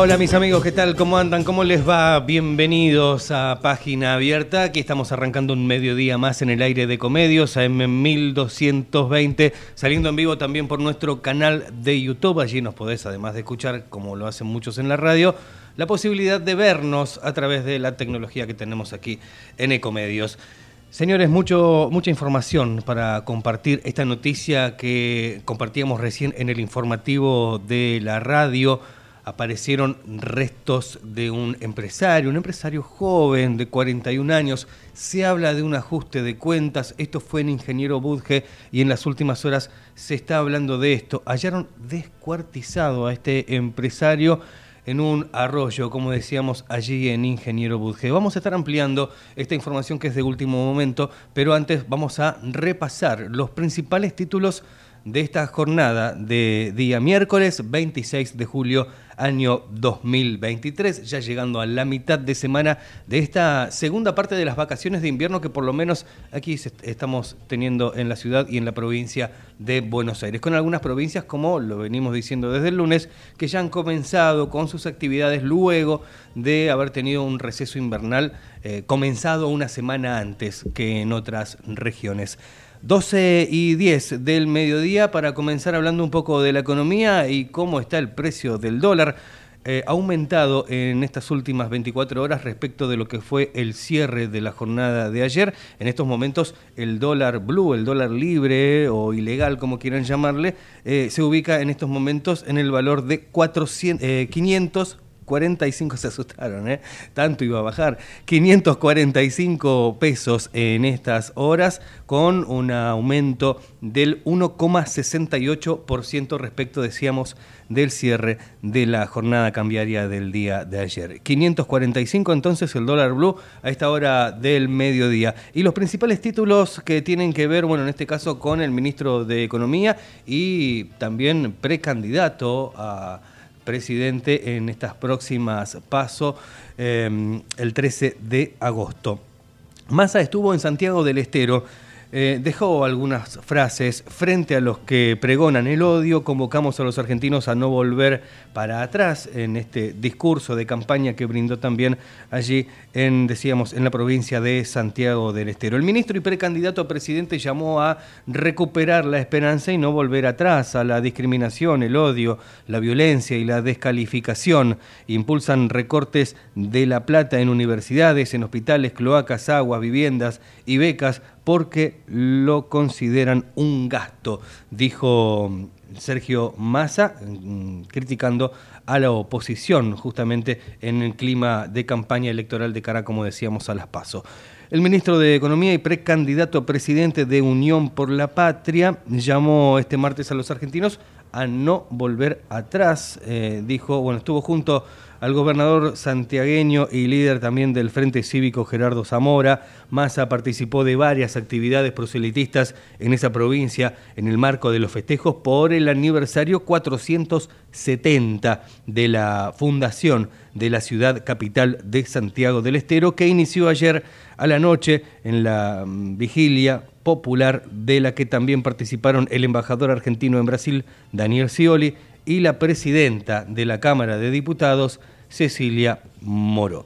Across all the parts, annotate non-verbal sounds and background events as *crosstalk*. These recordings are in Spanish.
Hola, mis amigos, ¿qué tal? ¿Cómo andan? ¿Cómo les va? Bienvenidos a Página Abierta. Aquí estamos arrancando un mediodía más en el aire de Comedios, AM 1220, saliendo en vivo también por nuestro canal de YouTube. Allí nos podés, además de escuchar, como lo hacen muchos en la radio, la posibilidad de vernos a través de la tecnología que tenemos aquí en Ecomedios. Señores, mucho, mucha información para compartir esta noticia que compartíamos recién en el informativo de la radio aparecieron restos de un empresario, un empresario joven de 41 años. Se habla de un ajuste de cuentas. Esto fue en Ingeniero Budge y en las últimas horas se está hablando de esto. Hallaron descuartizado a este empresario en un arroyo, como decíamos allí en Ingeniero Budge. Vamos a estar ampliando esta información que es de último momento, pero antes vamos a repasar los principales títulos de esta jornada de día miércoles 26 de julio año 2023, ya llegando a la mitad de semana de esta segunda parte de las vacaciones de invierno que por lo menos aquí estamos teniendo en la ciudad y en la provincia de Buenos Aires, con algunas provincias como lo venimos diciendo desde el lunes, que ya han comenzado con sus actividades luego de haber tenido un receso invernal eh, comenzado una semana antes que en otras regiones. 12 y 10 del mediodía para comenzar hablando un poco de la economía y cómo está el precio del dólar. Eh, aumentado en estas últimas 24 horas respecto de lo que fue el cierre de la jornada de ayer. En estos momentos el dólar blue, el dólar libre o ilegal, como quieran llamarle, eh, se ubica en estos momentos en el valor de 400, 500 45 se asustaron, ¿eh? Tanto iba a bajar. 545 pesos en estas horas, con un aumento del 1,68% respecto, decíamos, del cierre de la jornada cambiaria del día de ayer. 545 entonces el dólar blue a esta hora del mediodía. Y los principales títulos que tienen que ver, bueno, en este caso con el ministro de Economía y también precandidato a presidente en estas próximas pasos em, el 13 de agosto. Massa estuvo en Santiago del Estero eh, dejó algunas frases frente a los que pregonan el odio. Convocamos a los argentinos a no volver para atrás en este discurso de campaña que brindó también allí en, decíamos, en la provincia de Santiago del Estero. El ministro y precandidato a presidente llamó a recuperar la esperanza y no volver atrás a la discriminación, el odio, la violencia y la descalificación. Impulsan recortes de la plata en universidades, en hospitales, cloacas, aguas, viviendas y becas porque lo consideran un gasto, dijo Sergio Massa, mm, criticando a la oposición justamente en el clima de campaña electoral de cara, como decíamos, a las PASO. El ministro de Economía y precandidato a presidente de Unión por la Patria llamó este martes a los argentinos a no volver atrás. Eh, dijo, bueno, estuvo junto al gobernador santiagueño y líder también del Frente Cívico Gerardo Zamora. Massa participó de varias actividades proselitistas en esa provincia en el marco de los festejos por el aniversario 470 de la fundación de la ciudad capital de Santiago del Estero, que inició ayer a la noche en la mm, vigilia popular de la que también participaron el embajador argentino en Brasil, Daniel Scioli, y la presidenta de la Cámara de Diputados, Cecilia Moro.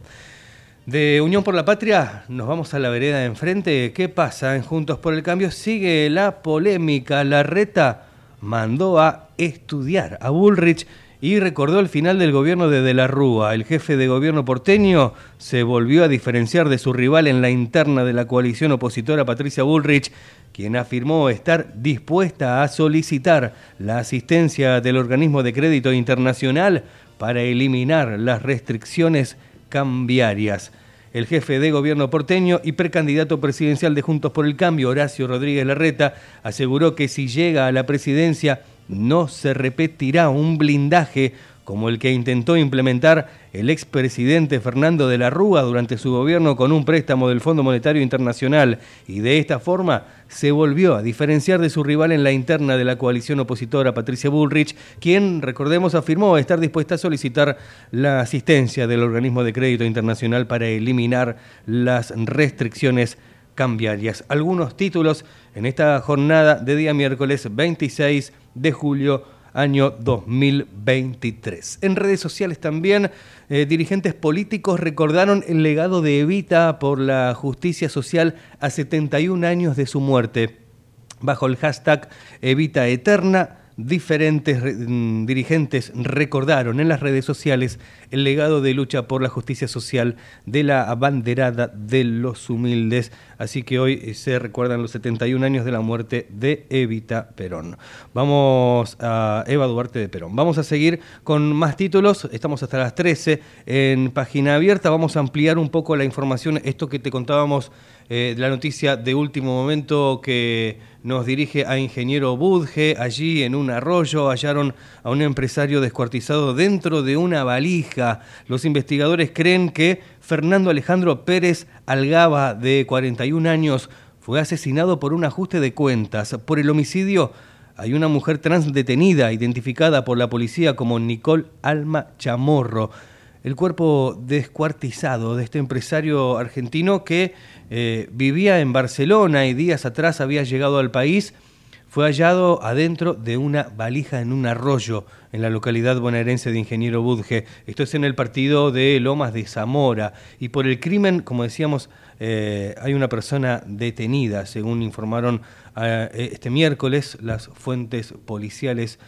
De Unión por la Patria nos vamos a la vereda de enfrente. ¿Qué pasa en Juntos por el Cambio? Sigue la polémica. La reta mandó a estudiar a Bullrich y recordó el final del gobierno de De la Rúa. El jefe de gobierno porteño se volvió a diferenciar de su rival en la interna de la coalición opositora Patricia Bullrich, quien afirmó estar dispuesta a solicitar la asistencia del organismo de crédito internacional para eliminar las restricciones cambiarias. El jefe de gobierno porteño y precandidato presidencial de Juntos por el Cambio, Horacio Rodríguez Larreta, aseguró que si llega a la presidencia no se repetirá un blindaje como el que intentó implementar el expresidente Fernando de la Rúa durante su gobierno con un préstamo del Fondo Monetario Internacional y de esta forma se volvió a diferenciar de su rival en la interna de la coalición opositora Patricia Bullrich, quien, recordemos, afirmó estar dispuesta a solicitar la asistencia del organismo de crédito internacional para eliminar las restricciones cambiarias. Algunos títulos en esta jornada de día miércoles 26 de julio año 2023. En redes sociales también eh, dirigentes políticos recordaron el legado de Evita por la justicia social a 71 años de su muerte. Bajo el hashtag Evita Eterna, diferentes mm, dirigentes recordaron en las redes sociales el legado de lucha por la justicia social de la abanderada de los humildes. Así que hoy eh, se recuerdan los 71 años de la muerte de Evita Perón. Vamos a Eva Duarte de Perón. Vamos a seguir con más títulos. Estamos hasta las 13 en página abierta. Vamos a ampliar un poco la información, esto que te contábamos eh, la noticia de último momento que nos dirige a Ingeniero Budge. Allí en un arroyo hallaron a un empresario descuartizado dentro de una valija. Los investigadores creen que Fernando Alejandro Pérez Algaba, de 41 años, fue asesinado por un ajuste de cuentas. Por el homicidio hay una mujer trans detenida, identificada por la policía como Nicole Alma Chamorro el cuerpo descuartizado de este empresario argentino que eh, vivía en Barcelona y días atrás había llegado al país, fue hallado adentro de una valija en un arroyo en la localidad bonaerense de Ingeniero Budge. Esto es en el partido de Lomas de Zamora. Y por el crimen, como decíamos, eh, hay una persona detenida, según informaron eh, este miércoles las fuentes policiales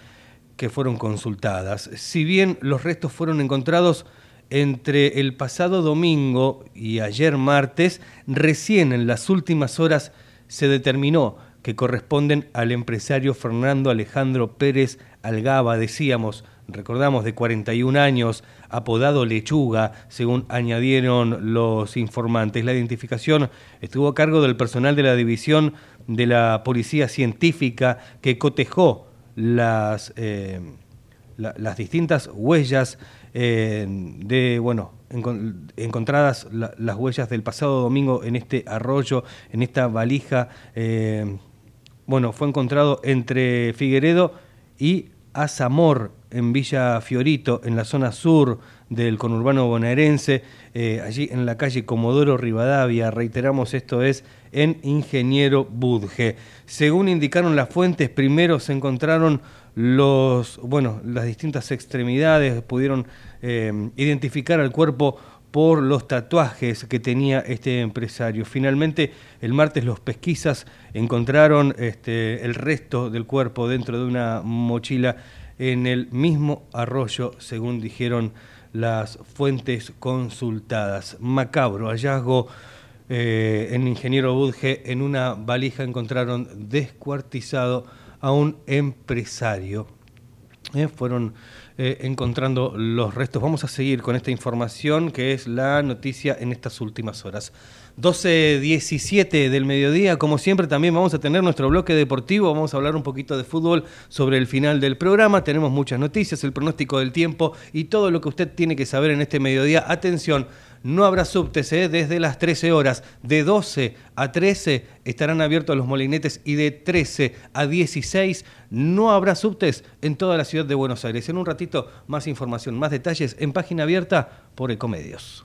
que fueron consultadas. Si bien los restos fueron encontrados entre el pasado domingo y ayer martes, recién en las últimas horas se determinó que corresponden al empresario Fernando Alejandro Pérez Algaba, decíamos, recordamos, de 41 años, apodado Lechuga, según añadieron los informantes. La identificación estuvo a cargo del personal de la división de la Policía Científica que cotejó las, eh, las distintas huellas eh, de, bueno, encontradas las huellas del pasado domingo en este arroyo, en esta valija, eh, bueno, fue encontrado entre Figueredo y Azamor, en Villa Fiorito, en la zona sur del conurbano bonaerense, eh, allí en la calle Comodoro Rivadavia, reiteramos esto es en Ingeniero Budge. Según indicaron las fuentes, primero se encontraron los, bueno, las distintas extremidades, pudieron eh, identificar al cuerpo por los tatuajes que tenía este empresario. Finalmente, el martes los pesquisas encontraron este, el resto del cuerpo dentro de una mochila en el mismo arroyo, según dijeron las fuentes consultadas. Macabro hallazgo eh, en Ingeniero Budge, en una valija encontraron descuartizado a un empresario. Eh, fueron eh, encontrando los restos. Vamos a seguir con esta información que es la noticia en estas últimas horas. 12.17 del mediodía, como siempre también vamos a tener nuestro bloque deportivo, vamos a hablar un poquito de fútbol sobre el final del programa, tenemos muchas noticias, el pronóstico del tiempo y todo lo que usted tiene que saber en este mediodía. Atención, no habrá subtes ¿eh? desde las 13 horas. De 12 a 13 estarán abiertos los molinetes y de 13 a 16 no habrá subtes en toda la ciudad de Buenos Aires. En un ratito más información, más detalles en página abierta por Ecomedios.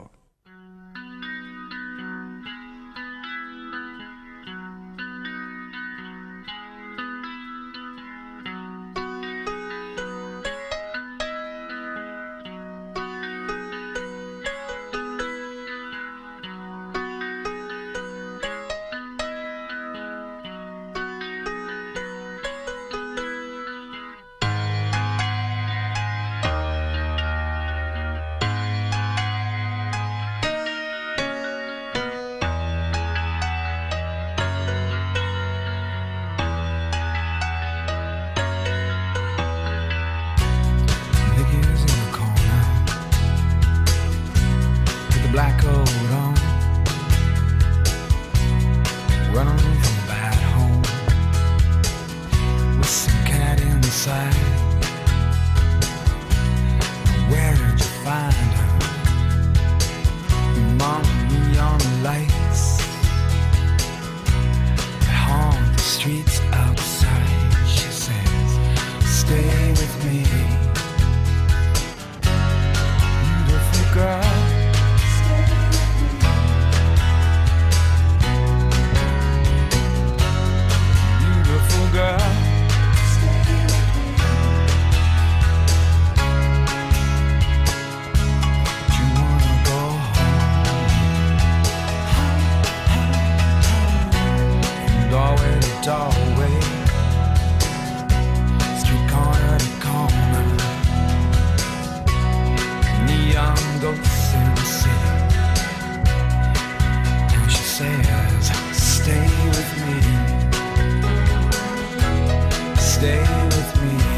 with me.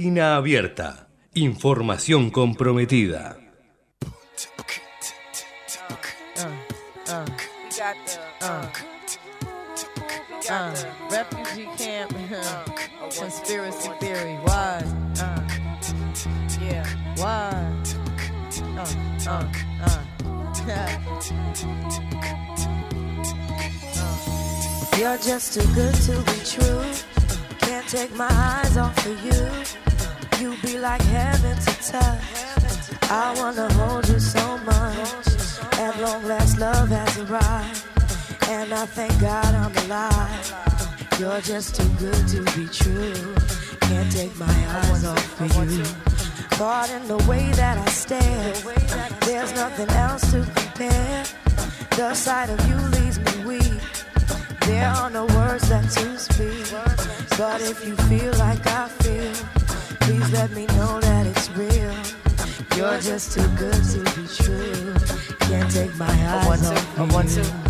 Página abierta. Información comprometida. You're just too good to be true. Can't take my eyes off of you. You be like heaven to touch. I wanna hold you so much. At long last, love has arrived. And I thank God I'm alive. You're just too good to be true. Can't take my eyes off of you. Caught in the way that I stare. There's nothing else to compare. The sight of you leaves me weak. There are no words left to speak. But if you feel like I feel, please let me know that it's real. You're just too good to be true. Can't take my eyes off you.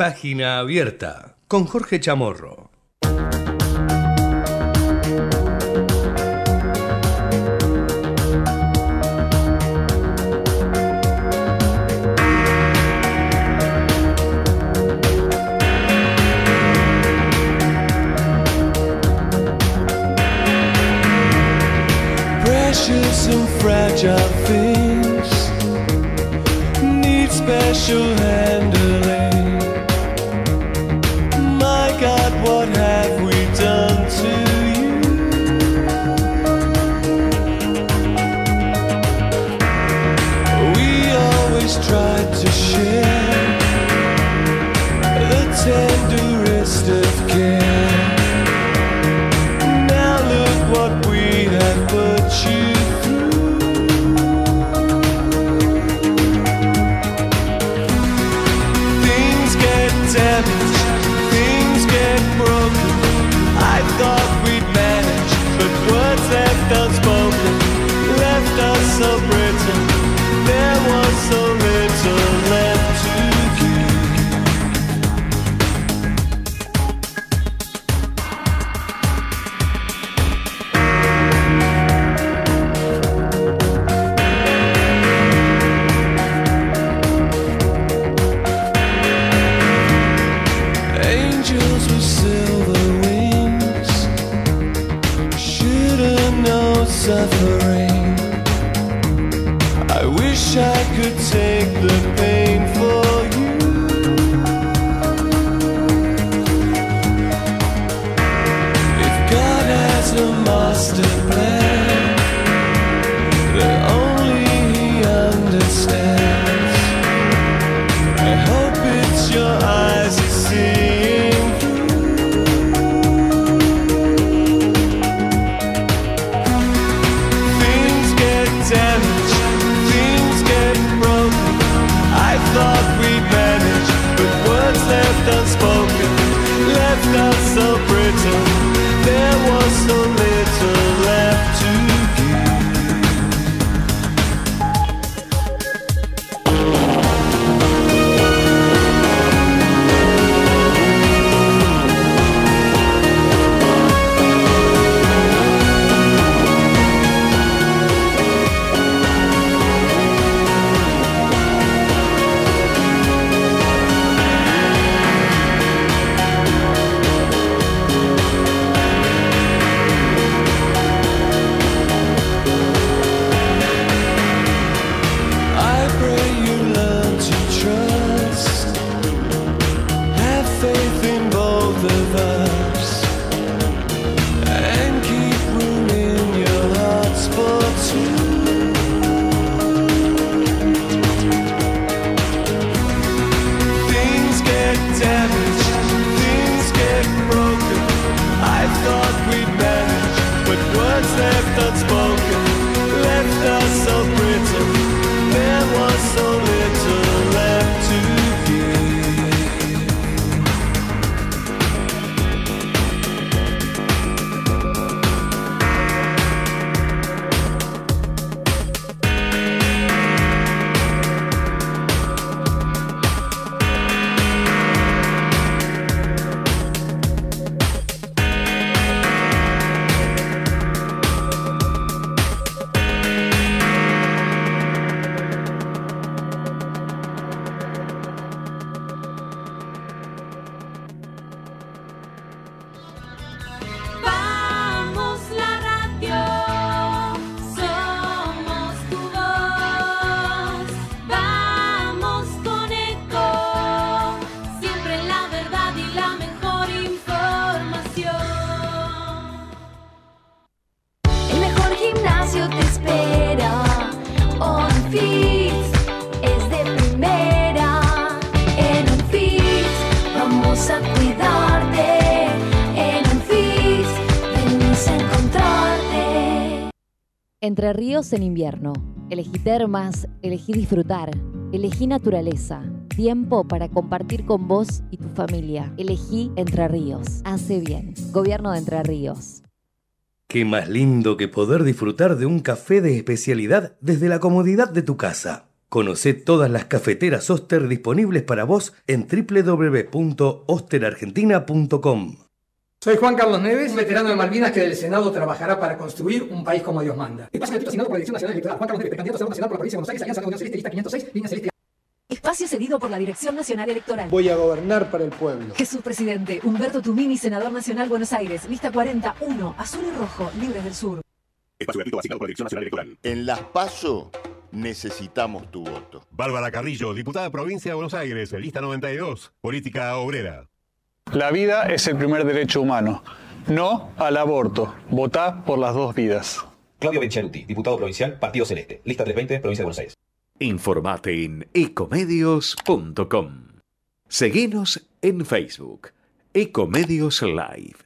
Página abierta con Jorge Chamorro. Precious and fragile things need special suffering. Ríos en invierno. Elegí termas, elegí disfrutar, elegí naturaleza. Tiempo para compartir con vos y tu familia. Elegí Entre Ríos. Hace bien. Gobierno de Entre Ríos. Qué más lindo que poder disfrutar de un café de especialidad desde la comodidad de tu casa. Conocé todas las cafeteras Oster disponibles para vos en www.osterargentina.com. Soy Juan Carlos Neves, un veterano de Malvinas que del Senado trabajará para construir un país como Dios manda. Espacio gratuito asignado por la Dirección Nacional Electoral. Juan Carlos Neves, precandidato a senador nacional por la provincia de Buenos Aires, Alianza Unión Celeste, lista 506, línea celeste. Espacio cedido por la Dirección Nacional Electoral. Voy a gobernar para el pueblo. Jesús Presidente, Humberto Tumini, Senador Nacional Buenos Aires, lista 41, azul y rojo, libres del sur. Espacio gratuito asignado por la Dirección Nacional Electoral. En Las PASO necesitamos tu voto. Bárbara Carrillo, diputada provincia de Buenos Aires, lista 92, política obrera. La vida es el primer derecho humano. No al aborto. Votá por las dos vidas. Claudio Benchaluti, diputado provincial, Partido Celeste, lista 320, provincia de Buenos Aires. Informate en ecomedios.com. Seguinos en Facebook. Ecomedios Live.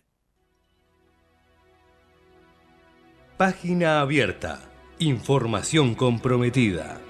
Página abierta. Información comprometida.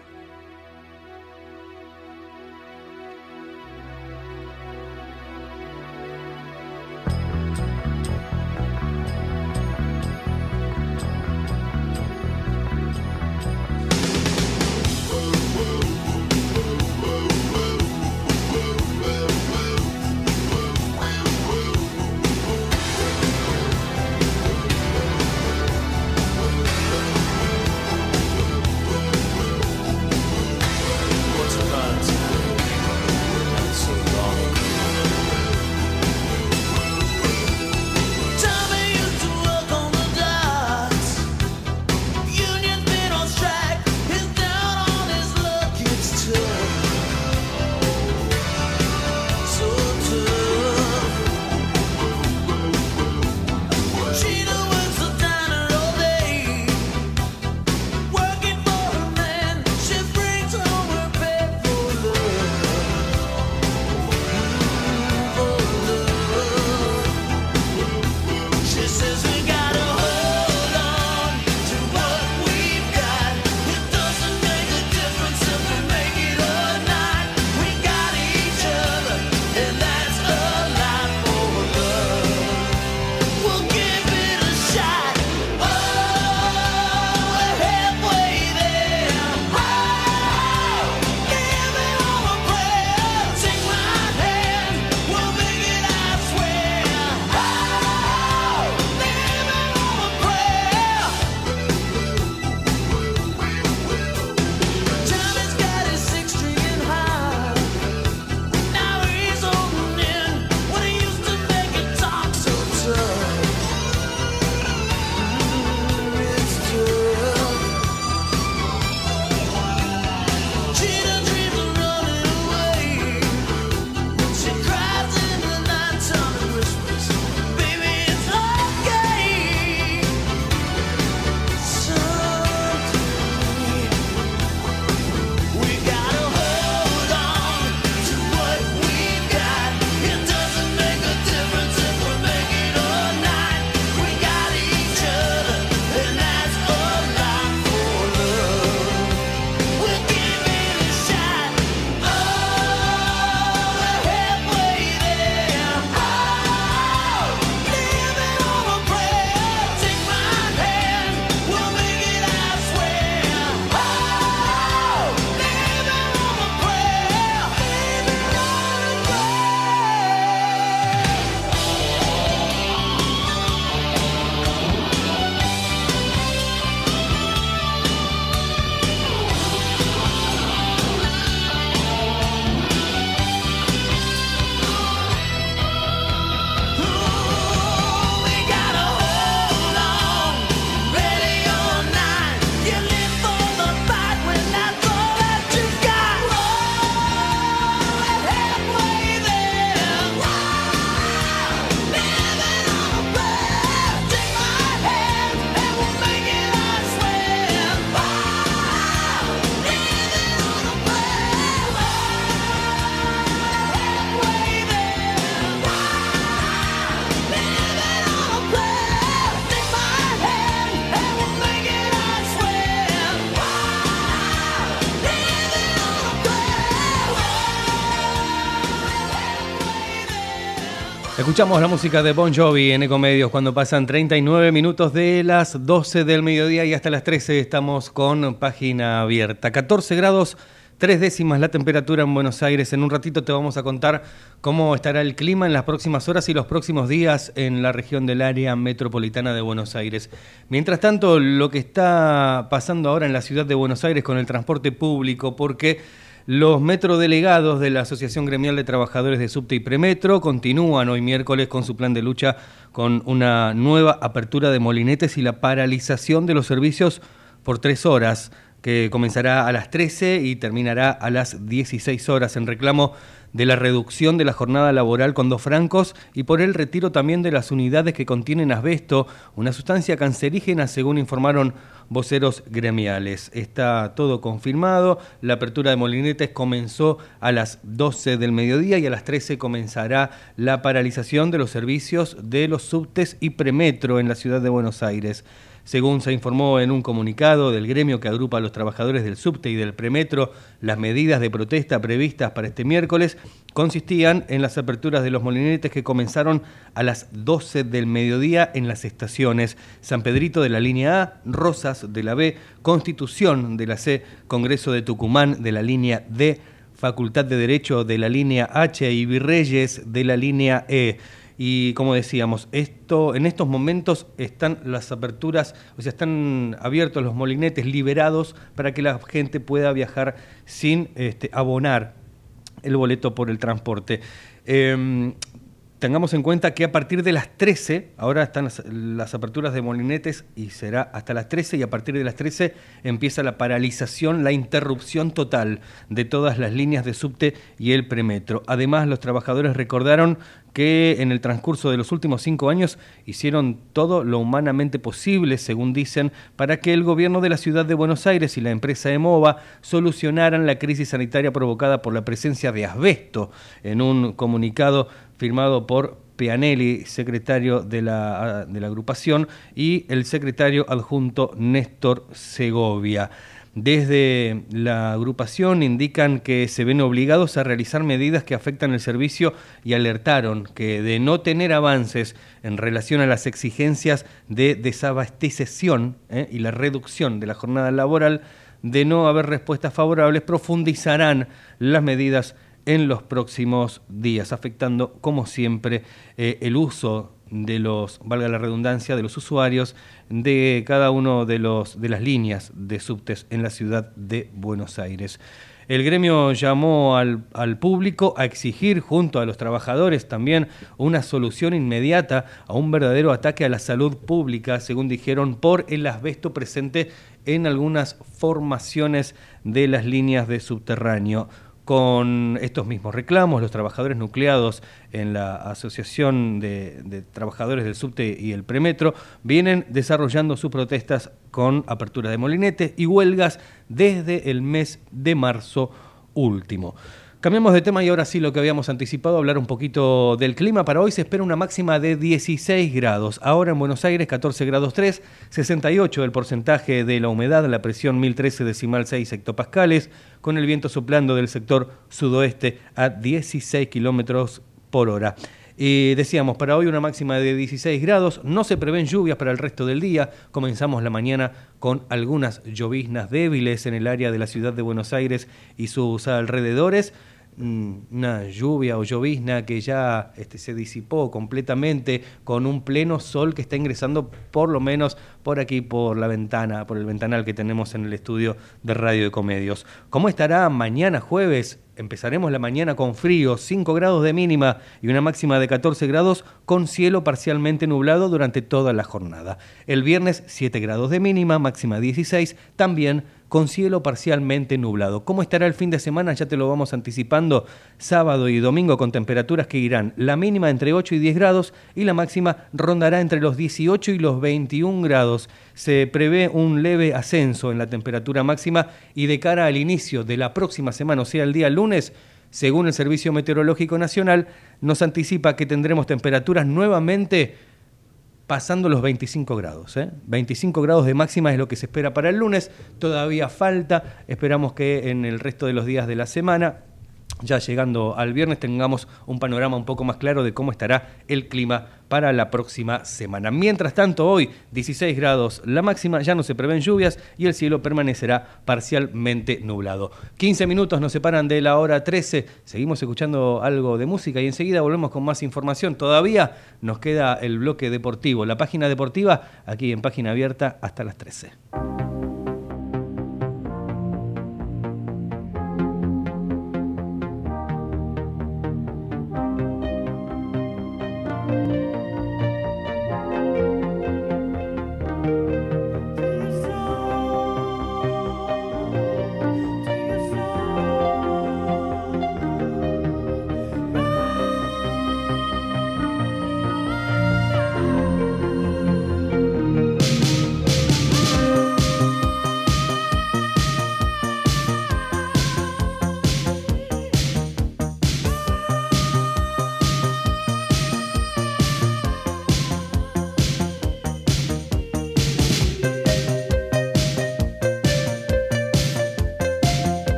Escuchamos la música de Bon Jovi en Ecomedios cuando pasan 39 minutos de las 12 del mediodía y hasta las 13 estamos con página abierta. 14 grados, tres décimas la temperatura en Buenos Aires. En un ratito te vamos a contar cómo estará el clima en las próximas horas y los próximos días en la región del área metropolitana de Buenos Aires. Mientras tanto, lo que está pasando ahora en la ciudad de Buenos Aires con el transporte público, porque... Los metrodelegados de la Asociación Gremial de Trabajadores de Subte y Premetro continúan hoy miércoles con su plan de lucha con una nueva apertura de molinetes y la paralización de los servicios por tres horas, que comenzará a las 13 y terminará a las 16 horas en reclamo de la reducción de la jornada laboral con dos francos y por el retiro también de las unidades que contienen asbesto, una sustancia cancerígena según informaron voceros gremiales. Está todo confirmado, la apertura de molinetes comenzó a las 12 del mediodía y a las 13 comenzará la paralización de los servicios de los subtes y premetro en la ciudad de Buenos Aires. Según se informó en un comunicado del gremio que agrupa a los trabajadores del subte y del premetro, las medidas de protesta previstas para este miércoles consistían en las aperturas de los molinetes que comenzaron a las 12 del mediodía en las estaciones San Pedrito de la línea A, Rosas de la B, Constitución de la C, Congreso de Tucumán de la línea D, Facultad de Derecho de la línea H y Virreyes de la línea E. Y como decíamos, esto, en estos momentos están las aperturas, o sea, están abiertos los molinetes liberados para que la gente pueda viajar sin este, abonar el boleto por el transporte. Eh, tengamos en cuenta que a partir de las 13, ahora están las, las, aperturas de molinetes y será hasta las 13 y a partir de las 13 empieza la paralización, la interrupción total de todas las líneas de subte y el premetro. Además, los trabajadores recordaron que en el transcurso de los últimos cinco años hicieron todo lo humanamente posible, según dicen, para que el gobierno de la ciudad de Buenos Aires y la empresa EMOVA solucionaran la crisis sanitaria provocada por la presencia de asbesto. En un comunicado firmado por Pianelli, secretario de la, de la agrupación, y el secretario adjunto Néstor Segovia. Desde la agrupación indican que se ven obligados a realizar medidas que afectan el servicio y alertaron que de no tener avances en relación a las exigencias de desabastección ¿eh? y la reducción de la jornada laboral, de no haber respuestas favorables, profundizarán las medidas en los próximos días, afectando, como siempre, eh, el uso de los, valga la redundancia, de los usuarios de cada uno de, los, de las líneas de subtes en la ciudad de Buenos Aires. El gremio llamó al, al, público a exigir junto a los trabajadores también una solución inmediata a un verdadero ataque a la salud pública, según dijeron, por el asbesto presente en algunas formaciones de las líneas de subterráneo con estos mismos reclamos, los trabajadores nucleados en la Asociación de, Trabajadores del Subte y el Premetro vienen desarrollando sus protestas con apertura de molinetes y huelgas desde el mes de marzo último. Cambiamos de tema y ahora sí lo que habíamos anticipado, hablar un poquito del clima. Para hoy se espera una máxima de 16 grados. Ahora en Buenos Aires 14 grados 3, 68 el porcentaje de la humedad, la presión 1013 decimal 6 hectopascales, con el viento soplando del sector sudoeste a 16 kilómetros por hora. Decíamos, para hoy una máxima de 16 grados, no se prevén lluvias para el resto del día. Comenzamos la mañana con algunas lloviznas débiles en el área de la ciudad de Buenos Aires y sus alrededores una lluvia o llovizna que ya este, se disipó completamente con un pleno sol que está ingresando por lo menos por aquí, por la ventana, por el ventanal que tenemos en el estudio de Radio de Comedios. ¿Cómo estará mañana jueves? Empezaremos la mañana con frío, 5 grados de mínima y una máxima de 14 grados con cielo parcialmente nublado durante toda la jornada. El viernes 7 grados de mínima, máxima 16, también con cielo parcialmente nublado. ¿Cómo estará el fin de semana? Ya te lo vamos anticipando. Sábado y domingo con temperaturas que irán la mínima entre 8 y 10 grados y la máxima rondará entre los 18 y los 21 grados. Se prevé un leve ascenso en la temperatura máxima y de cara al inicio de la próxima semana, o sea, el día lunes, según el Servicio Meteorológico Nacional, nos anticipa que tendremos temperaturas nuevamente pasando los 25 grados. ¿eh? 25 grados de máxima es lo que se espera para el lunes, todavía falta, esperamos que en el resto de los días de la semana ya llegando al viernes tengamos un panorama un poco más claro de cómo estará el clima para la próxima semana. Mientras tanto, hoy 16 grados la máxima, ya no se prevén lluvias y el cielo permanecerá parcialmente nublado. 15 minutos nos separan de la hora 13, seguimos escuchando algo de música y enseguida volvemos con más información. Todavía nos queda el bloque deportivo, la página deportiva aquí en página abierta hasta las 13.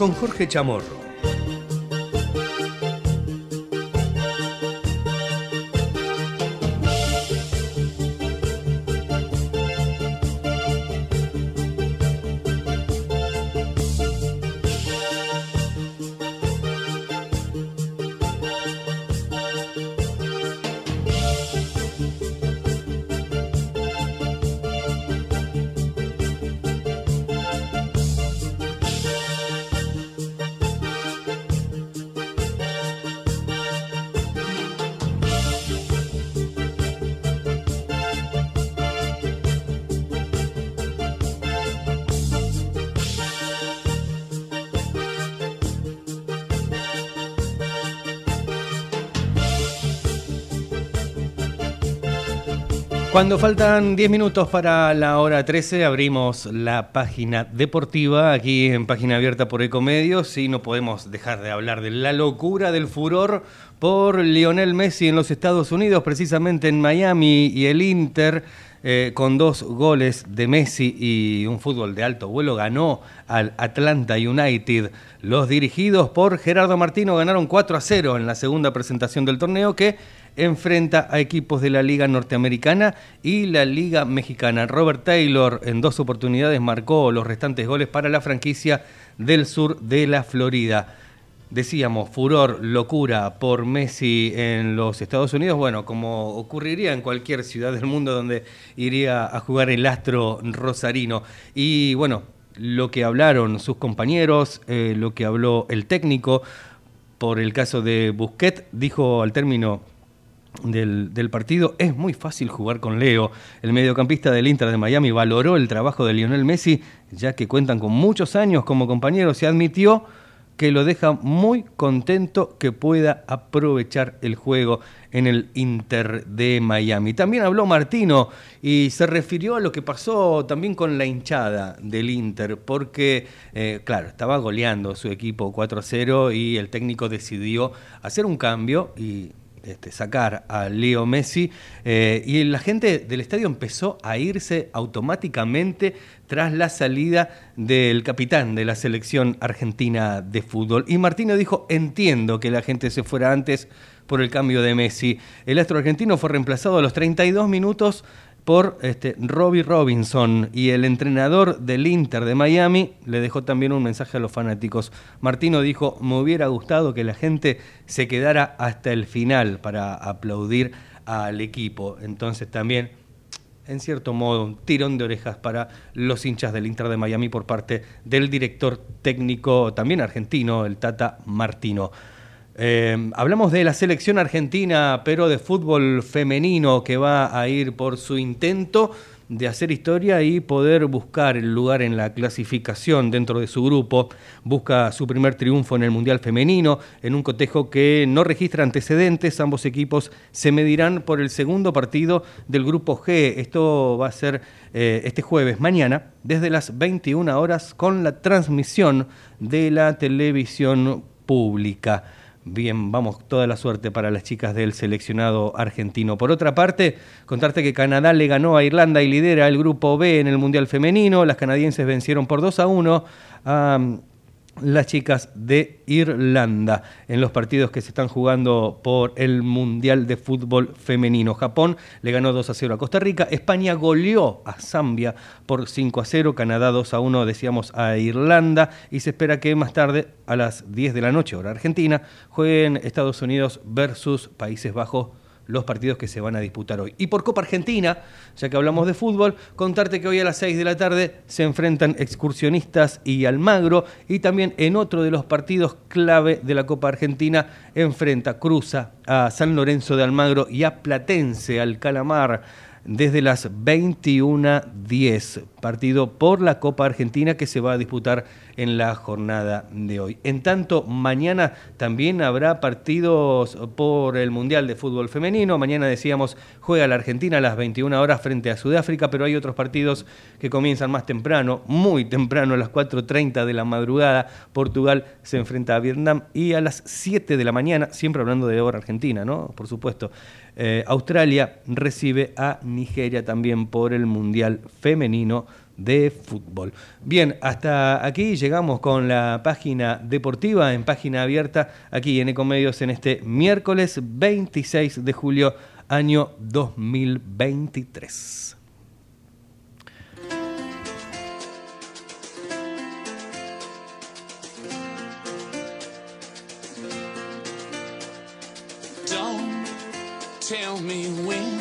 Con Jorge Chamorro. Cuando faltan 10 minutos para la hora 13, abrimos la página deportiva aquí en página abierta por Ecomedios y no podemos dejar de hablar de la locura del furor por Lionel Messi en los Estados Unidos, precisamente en Miami y el Inter. eh, con dos goles de Messi y un fútbol de alto vuelo, ganó al Atlanta United. Los dirigidos por Gerardo Martino ganaron 4 a 0 en la segunda presentación del torneo que enfrenta a equipos de la Liga Norteamericana y la Liga Mexicana. Robert Taylor en dos oportunidades marcó los restantes goles para la franquicia del sur de la Florida. Decíamos, furor, locura por Messi en los Estados Unidos, bueno, como ocurriría en cualquier ciudad del mundo donde iría a jugar el astro rosarino. Y bueno, lo que hablaron sus compañeros, eh, lo que habló el técnico, por el caso de Busquets, dijo al término del, partido, es muy fácil jugar con Leo. El mediocampista del Inter de Miami valoró el trabajo de Lionel Messi, ya que cuentan con muchos años como compañeros y admitió que lo deja muy contento que pueda aprovechar el juego en el Inter de Miami. También habló Martino y se refirió a lo que pasó también con la hinchada del Inter, porque, eh, claro, estaba goleando su equipo 4-0 y el técnico decidió hacer un cambio y este, sacar a Leo Messi eh, y la gente del estadio empezó a irse automáticamente tras la salida del capitán de la selección argentina de fútbol. Y Martino dijo, entiendo que la gente se fuera antes por el cambio de Messi. El astro argentino fue reemplazado a los 32 minutos por este, Robbie Robinson y el entrenador del Inter de Miami le dejó también un mensaje a los fanáticos. Martino dijo, me hubiera gustado que la gente se quedara hasta el final para aplaudir al equipo. Entonces también, en cierto modo, un tirón de orejas para los hinchas del Inter de Miami por parte del director técnico también argentino, el Tata Martino. Eh, hablamos de la selección argentina, pero de fútbol femenino que va a ir por su intento de hacer historia y poder buscar el lugar en la clasificación dentro de su grupo. Busca su primer triunfo en el Mundial Femenino, en un cotejo que no registra antecedentes. Ambos equipos se medirán por el segundo partido del Grupo G. Esto va a ser eh, este jueves, mañana, desde las 21 horas, con la transmisión de la televisión pública. Bien, vamos, toda la suerte para las chicas del seleccionado argentino. Por otra parte, contarte que Canadá le ganó a Irlanda y lidera el grupo B en el Mundial Femenino. Las canadienses vencieron por 2 a 1 a um, las chicas de Irlanda en los partidos que se están jugando por el Mundial de Fútbol Femenino. Japón le ganó 2 a 0 a Costa Rica. España goleó a Zambia por 5 a 0. Canadá 2 a 1, decíamos, a Irlanda. Y se espera que más tarde, a las 10 de la noche, hora argentina, jueguen Estados Unidos versus Países Bajos los partidos que se van a disputar hoy. Y por Copa Argentina, ya que hablamos de fútbol, contarte que hoy a las 6 de la tarde se enfrentan excursionistas y Almagro y también en otro de los partidos clave de la Copa Argentina enfrenta, cruza a San Lorenzo de Almagro y a Platense, al Calamar desde las 21.10, partido por la Copa Argentina que se va a disputar en la jornada de hoy. En tanto, mañana también habrá partidos por el Mundial de Fútbol Femenino. Mañana decíamos, juega la Argentina a las 21 horas frente a Sudáfrica, pero hay otros partidos que comienzan más temprano, muy temprano, a las 4.30 de la madrugada. Portugal se enfrenta a Vietnam y a las 7 de la mañana, siempre hablando de hora argentina, ¿no? Por supuesto. Eh, Australia recibe a Nigeria también por el Mundial Femenino de fútbol. Bien, hasta aquí llegamos con la página deportiva en página abierta aquí en Ecomedios en este miércoles 26 de julio año 2023. Don't tell me when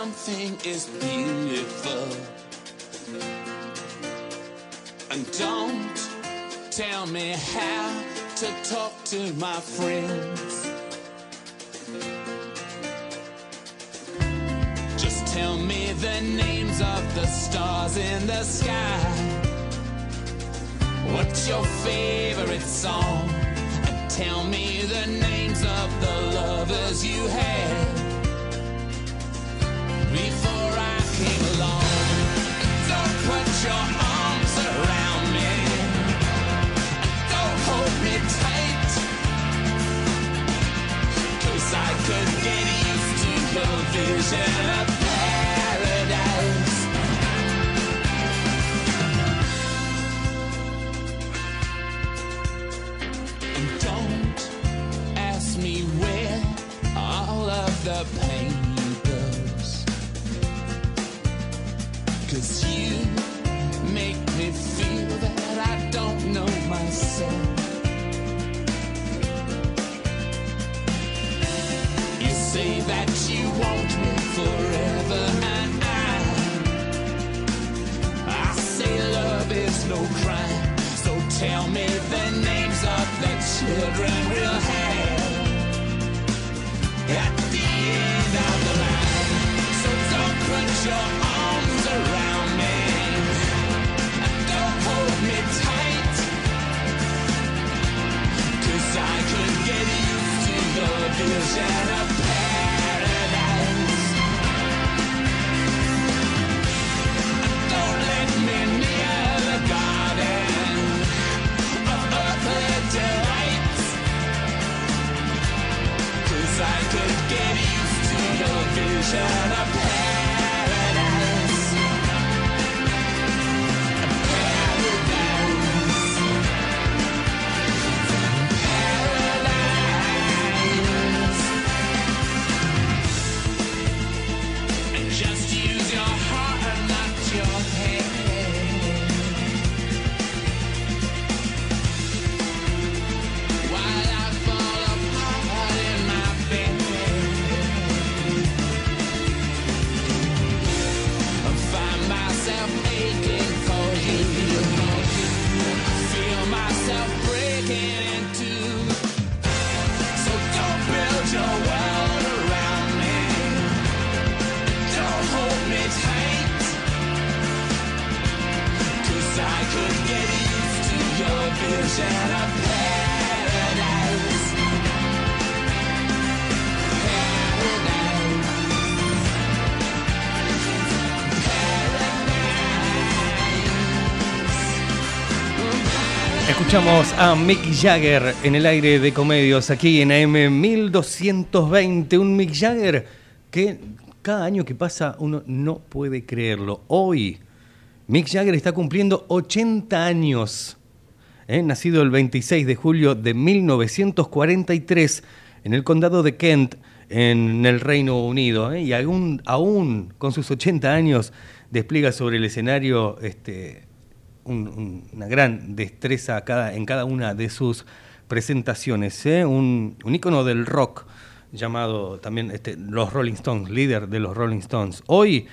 something is beautiful. And don't tell me how to talk to my friends. Just tell me the names of the stars in the sky. What's your favorite song? And tell me the names of the lovers you had could get used to your vision A Mick Jagger en el aire de comedios aquí en AM 1220. Un Mick Jagger que cada año que pasa uno no puede creerlo. Hoy Mick Jagger está cumpliendo 80 años. ¿eh? Nacido el 26 de julio de 1943 en el condado de Kent, en el Reino Unido. ¿eh? Y aún, aún con sus 80 años despliega sobre el escenario este, un- un- una gran destreza en cada una de sus presentaciones. ¿eh? Un, un ícono del rock llamado también este, los Rolling Stones, líder de los Rolling Stones. Hoy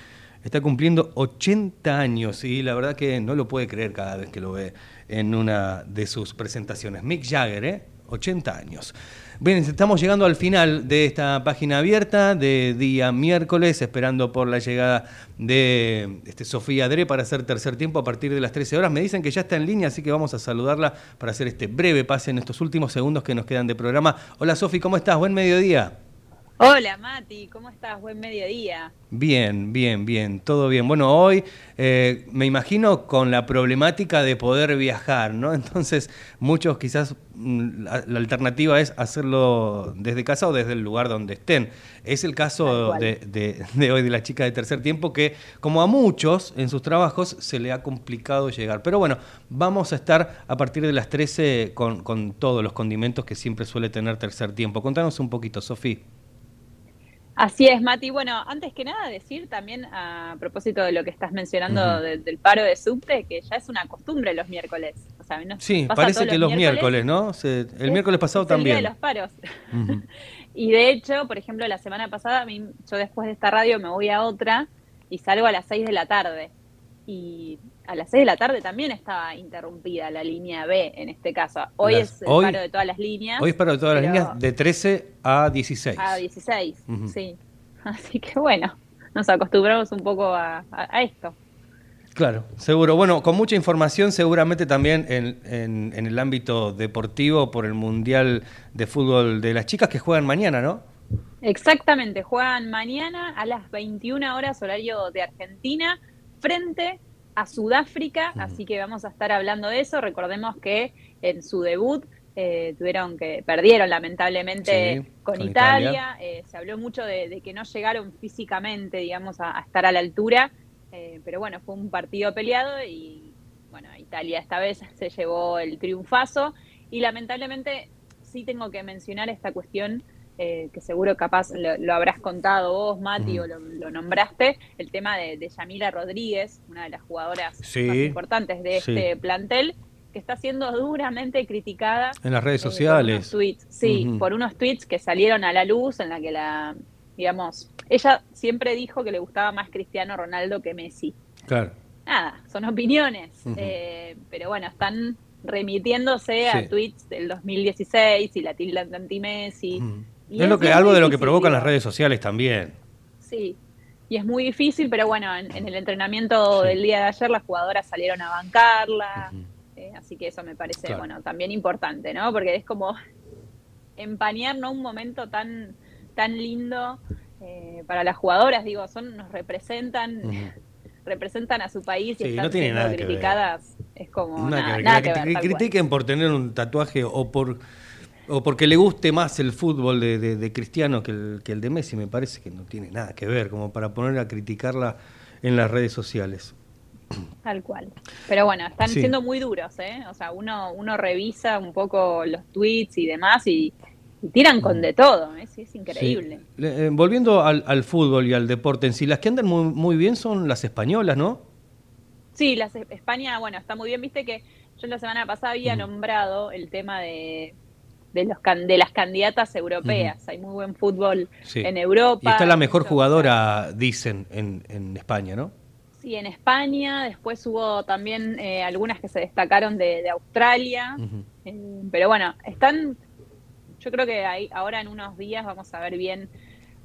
está cumpliendo 80 años y la verdad que no lo puede creer cada vez que lo ve en una de sus presentaciones. Mick Jagger, ¿eh? 80 años. Bien, estamos llegando al final de esta página abierta de día miércoles, esperando por la llegada de este, Sofía Dre para hacer tercer tiempo a partir de las 13 horas. Me dicen que ya está en línea, así que vamos a saludarla para hacer este breve pase en estos últimos segundos que nos quedan de programa. Hola Sofi, ¿cómo estás? Buen mediodía. Hola Mati, ¿cómo estás? Buen mediodía. Bien, bien, bien, todo bien. Bueno, hoy eh, me imagino con la problemática de poder viajar, ¿no? *laughs* Entonces, muchos quizás mm, la, la alternativa es hacerlo desde casa o desde el lugar donde estén. Es el caso cual. de, de- de hoy de la chica de tercer tiempo que, como a muchos en sus trabajos, se le ha complicado llegar. Pero bueno, vamos a estar a partir de las 13 con, con todos los condimentos que siempre suele tener tercer tiempo. Contanos un poquito, Sofía. Así es, Mati. Bueno, antes que nada decir también a propósito de lo que estás mencionando de- del paro de subte, que ya es una costumbre los miércoles. O sea, nos Sí, pasa parece que los miércoles, ¿no? Se- el Es- miércoles pasado es el día también. de los paros. *laughs* Y de hecho, por ejemplo, la semana pasada, yo después de esta radio me voy a otra y salgo a las 6 de la tarde. Y a las 6 de la tarde también estaba interrumpida la línea B en este caso. Hoy Las- es el hoy- paro de todas las líneas. Hoy es para todas las líneas de 13 a 16. A 16, Ujú. sí. *laughs* Así que bueno, nos acostumbramos un poco a, a- a esto. Claro, seguro. Bueno, con mucha información seguramente también en, en- en el ámbito deportivo por el Mundial de Fútbol de las chicas que juegan mañana, ¿no? Exactamente, juegan mañana a las 21 horas horario de Argentina frente a Sudáfrica, así que vamos a estar hablando de eso. Recordemos que en su debut eh, tuvieron que perdieron lamentablemente Sí, con, con Italia. Italia. Eh, se habló mucho de, de que no llegaron físicamente, digamos, a, a estar a la altura, eh, pero bueno, fue un partido peleado y bueno, Italia esta vez *laughs* se llevó el triunfazo y lamentablemente sí tengo que mencionar esta cuestión eh, que seguro capaz lo, lo habrás contado vos, Mati, o lo, lo nombraste, el tema de, de Yamila Rodríguez, una de las jugadoras Sí, más importantes de sí. este plantel, que está siendo duramente criticada En las redes eh, por sociales. unos tweets, sí, por unos tweets que salieron a la luz en la que la, digamos, ella siempre dijo que le gustaba más Cristiano Ronaldo que Messi. Claro. Nada, son opiniones, eh, pero bueno, están remitiéndose Sí. a tweets del 2016 y la tildan de anti-Messi. Y Es lo que, algo de lo que provocan las redes sociales también. Sí, y es muy difícil, pero bueno, en, en el entrenamiento del día de ayer las jugadoras salieron a bancarla, eh, así que eso me parece, Claro. bueno, también importante, ¿no? Porque es como *laughs* empañar, ¿no? Un momento tan, tan lindo eh, para las jugadoras, digo, son, nos representan, *laughs* representan a su país y Sí, están no tiene siendo nada que ver. criticadas, es como Nada nada, que ver, nada que que la ver, cri- tal cual. critiquen por tener un tatuaje o por o porque le guste más el fútbol de, de- de Cristiano que el, que el de Messi, me parece que no tiene nada que ver, como para poner a criticarla en las redes sociales. Tal cual. Pero bueno, están Sí. siendo muy duros, ¿eh? O sea, uno, uno revisa un poco los tweets y demás y, y tiran con de todo, ¿eh? Sí, es increíble. Sí. Eh, volviendo al, al fútbol y al deporte en sí, las que andan muy, muy bien son las españolas, ¿no? Sí, las, España, bueno, está muy bien. Viste que yo la semana pasada había nombrado el tema de, de, los, can- de las candidatas europeas. Hay muy buen fútbol Sí. en Europa. Y está la mejor mucho- jugadora, dicen, en, en España, ¿no? Sí, en España. Después hubo también eh, algunas que se destacaron de, de Australia. Eh, pero bueno, están. Yo creo que ahí, ahora en unos días vamos a ver bien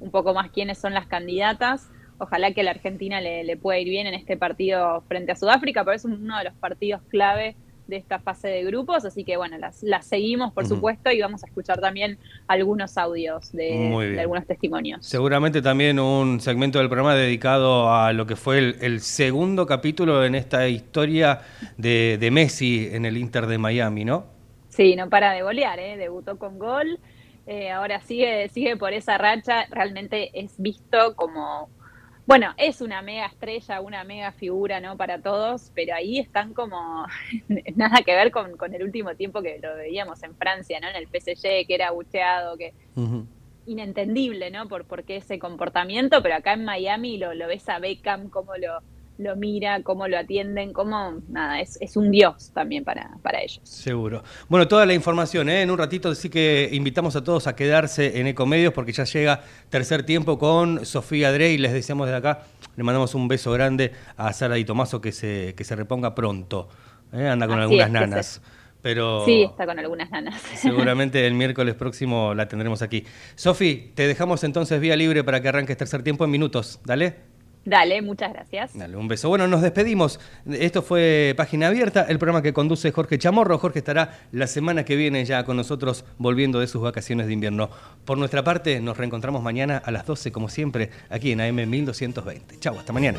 un poco más quiénes son las candidatas. Ojalá que la Argentina le, le pueda ir bien en este partido frente a Sudáfrica, pero es uno de los partidos clave de esta fase de grupos, así que bueno, las, las seguimos por supuesto y vamos a escuchar también algunos audios de, algunos testimonios. Seguramente también un segmento del programa dedicado a lo que fue el, el segundo capítulo en esta historia de, de Messi en el Inter de Miami, ¿no? Sí, no para de golear, ¿eh? debutó con gol, eh, ahora sigue, sigue por esa racha, realmente es visto como, bueno, es una mega estrella, una mega figura, ¿no? Para todos, pero ahí están como, *laughs* nada que ver con, con el último tiempo que lo veíamos en Francia, ¿no? En el PSG, que era bucheado, que inentendible, ¿no? Por, por qué ese comportamiento, pero acá en Miami lo, lo ves a Beckham, cómo lo, lo mira, cómo lo atienden, cómo, nada, es, es un dios también para, para ellos. Seguro. Bueno, toda la información, ¿eh? en un ratito sí que invitamos a todos a quedarse en Ecomedios porque ya llega tercer tiempo con Sofía Drey. Les deseamos desde acá, le mandamos un beso grande a Sara y Tomaso que se, que se reponga pronto. ¿eh? Anda con Así algunas es, nanas. Pero Sí, está con algunas nanas. *laughs* seguramente el miércoles próximo la tendremos aquí. Sofi, te dejamos entonces vía libre para que arranques tercer tiempo en minutos. Dale. Dale, muchas gracias. Dale, un beso. Bueno, nos despedimos. Esto fue Página Abierta, el programa que conduce Jorge Chamorro. Jorge estará la semana que viene ya con nosotros volviendo de sus vacaciones de invierno. Por nuestra parte, nos reencontramos mañana a las 12, como siempre, aquí en AM 1220. Chau, hasta mañana.